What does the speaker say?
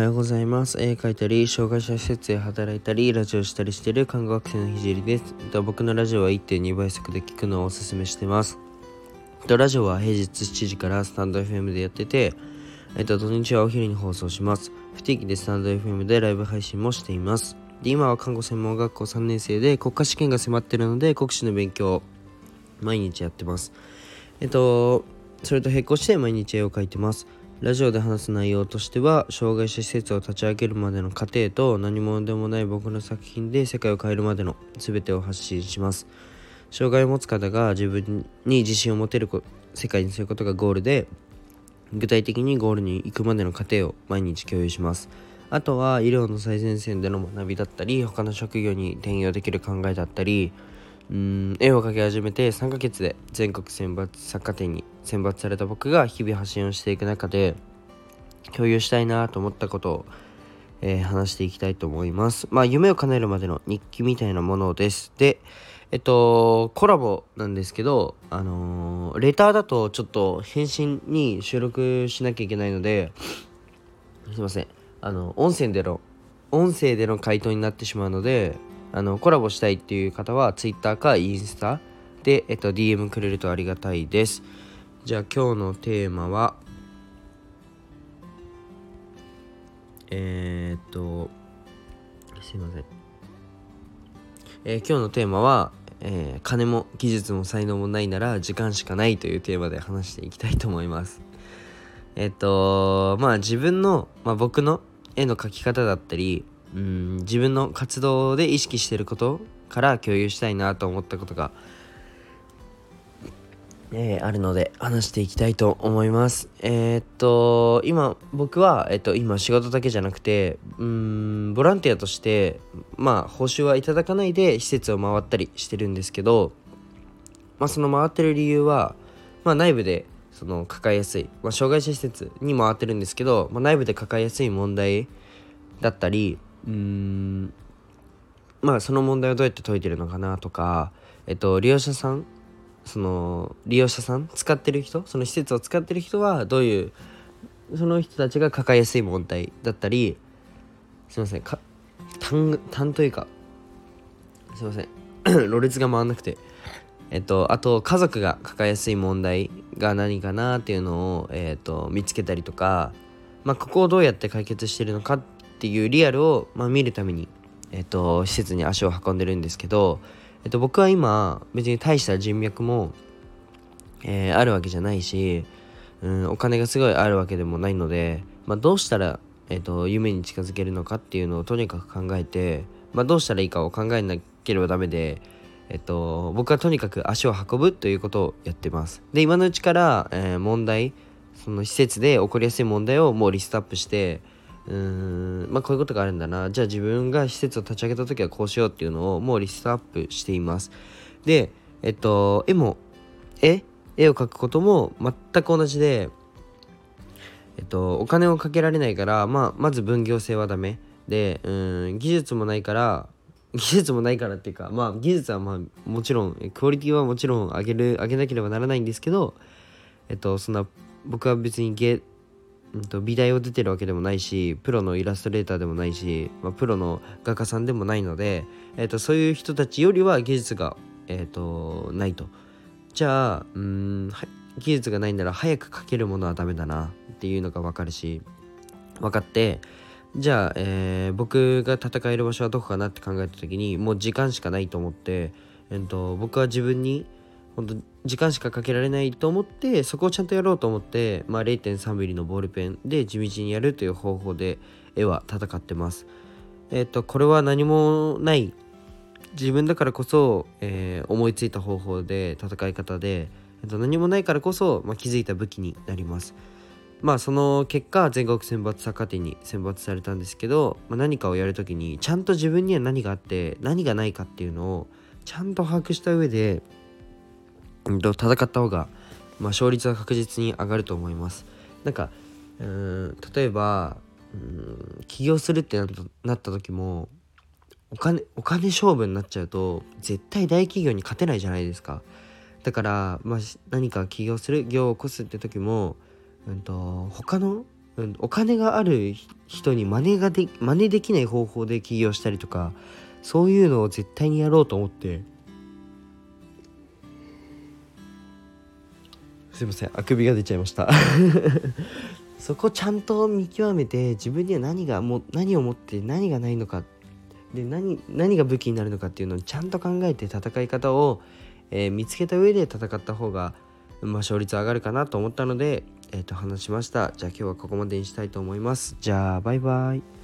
はようございます。絵描いたり、障害者施設で働いたり、ラジオしたりしている看護学生のひじりです。僕のラジオは1.2倍速で聞くのをおすすめしてます。ラジオは平日7時からスタンド FM でやってて、えっと、土日はお昼に放送します。不定期でスタンド FM でライブ配信もしています。で、今は看護専門学校3年生で国家試験が迫ってるので、国試の勉強を毎日やってます。えっと、それと並行して毎日絵を描いてます。ラジオで話す内容としては障害者施設を立ち上げるまでの過程と何者でもない僕の作品で世界を変えるまでの全てを発信します。障害を持つ方が自分に自信を持てる世界にすることがゴールで具体的にゴールに行くまでの過程を毎日共有します。あとは医療の最前線での学びだったり他の職業に転用できる考えだったりうん絵を描き始めて3ヶ月で全国選抜作家展に選抜された僕が日々発信をしていく中で共有したいなと思ったことを、えー、話していきたいと思います。まあ夢を叶えるまでの日記みたいなものです。で、えっと、コラボなんですけど、あのー、レターだとちょっと返信に収録しなきゃいけないので、すいません。あの、音声での、音声での回答になってしまうので、あのコラボしたいっていう方は Twitter かインスタで、えっと、DM くれるとありがたいです。じゃあ今日のテーマはえー、っとすいません、えー、今日のテーマは、えー、金も技術も才能もないなら時間しかないというテーマで話していきたいと思います。えっとまあ自分の、まあ、僕の絵の描き方だったりうん自分の活動で意識してることから共有したいなと思ったことが、えー、あるので話していきたいと思います。えー、っと今僕は、え、っと今仕事だけじゃなくてうんボランティアとしてまあ報酬はいただかないで施設を回ったりしてるんですけど、まあ、その回ってる理由は、まあ、内部でその抱えやすい、まあ、障害者施設に回ってるんですけど、まあ、内部で抱えやすい問題だったりうーん。まあその問題をどうやって解いてるのかなとかえっと利用者さんその利用者さん使ってる人その施設を使ってる人はどういうその人たちが抱えやすい問題だったりすいませんか単単というかすいません ろれつが回んなくてえっとあと家族が抱えやすい問題が何かなっていうのを、えっと、見つけたりとかまあここをどうやって解決してるのかっていうリアルを、まあ、見るために、えっと、施設に足を運んでるんですけど、えっと、僕は今別に大した人脈も、えー、あるわけじゃないし、うん、お金がすごいあるわけでもないので、まあ、どうしたら、えっと、夢に近づけるのかっていうのをとにかく考えて、まあ、どうしたらいいかを考えなければダメで、えっと、僕はとにかく足を運ぶということをやってます。で今のうちから、えー、問題その施設で起こりやすい問題をもうリストアップしてうーんまあこういうことがあるんだな。じゃあ自分が施設を立ち上げた時はこうしようっていうのをもうリストアップしています。でえっと絵も絵？絵を描くことも全く同じでえっとお金をかけられないから、まあ、まず分業制はダメ。でうん技術もないから 技術もないからっていうかまあ技術はまあもちろんクオリティはもちろん上げる上げなければならないんですけどえっとそんな僕は別に芸うんと、美大を出てるわけでもないしプロのイラストレーターでもないし、まあ、プロの画家さんでもないので、えーと、そういう人たちよりは技術が、えーと、ないと。じゃあうん技術がないなら早く描けるものはダメだなっていうのが分かるし分かってじゃあ、えー、僕が戦える場所はどこかなって考えた時にもう時間しかないと思って、えーと僕は自分に本当時間しかかけられないと思ってそこをちゃんとやろうと思って、まあ、0.3ミリのボールペンで地道にやるという方法で絵は戦ってます。えっ、とこれは何もない自分だからこそ、えー、思いついた方法で戦い方で、えー、と何もないからこそ、まあ、気づいた武器になります。まあその結果全国選抜サッカー展に選抜されたんですけど、まあ、何かをやるときにちゃんと自分には何があって何がないかっていうのをちゃんと把握した上でと戦った方が、まあ、勝率は確実に上がると思います。なんかうん例えばうん起業するってなった時もお金お金勝負になっちゃうと絶対大企業に勝てないじゃないですか。だから、まあ、何か起業する業を起こすって時も、うんと、他の、うん、お金がある人に真似がで真似できない方法で起業したりとかそういうのを絶対にやろうと思ってすいません。あくびが出ちゃいました。そこちゃんと見極めて自分には何がも何を持って何がないのか。で何何が武器になるのかっていうのをちゃんと考えて戦い方を、えー、見つけた上で戦った方が、まあ、勝率上がるかなと思ったので、えー、と話しました。じゃあ今日はここまでにしたいと思います。じゃあバイバイ。